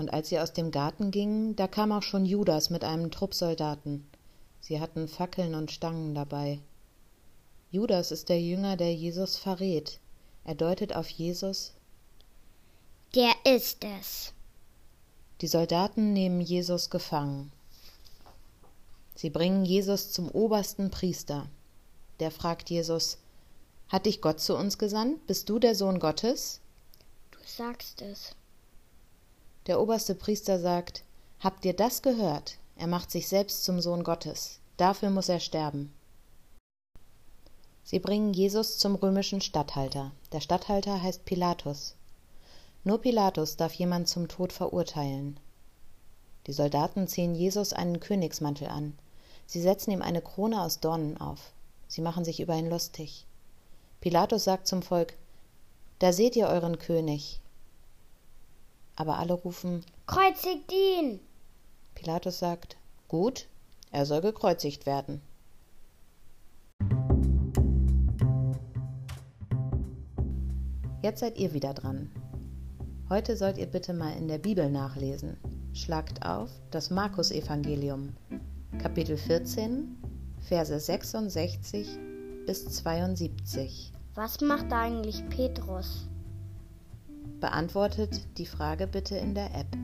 Und als sie aus dem Garten gingen, da kam auch schon Judas mit einem Trupp Soldaten. Sie hatten Fackeln und Stangen dabei. Judas ist der Jünger, der Jesus verrät. Er deutet auf Jesus. Der ist es. Die Soldaten nehmen Jesus gefangen. Sie bringen Jesus zum obersten Priester. Der fragt Jesus, hat dich Gott zu uns gesandt? Bist du der Sohn Gottes? Du sagst es. Der oberste Priester sagt, Habt ihr das gehört? Er macht sich selbst zum Sohn Gottes. Dafür muss er sterben. Sie bringen Jesus zum römischen Statthalter. Der Statthalter heißt Pilatus. Nur Pilatus darf jemand zum Tod verurteilen. Die Soldaten ziehen Jesus einen Königsmantel an. Sie setzen ihm eine Krone aus Dornen auf. Sie machen sich über ihn lustig. Pilatus sagt zum Volk, Da seht ihr euren König aber alle rufen Kreuzigt ihn. Pilatus sagt Gut, er soll gekreuzigt werden. Jetzt seid ihr wieder dran. Heute sollt ihr bitte mal in der Bibel nachlesen. Schlagt auf das Markus-Evangelium, Kapitel 14, Verse 66 bis 72. Was macht eigentlich Petrus? Beantwortet die Frage bitte in der App.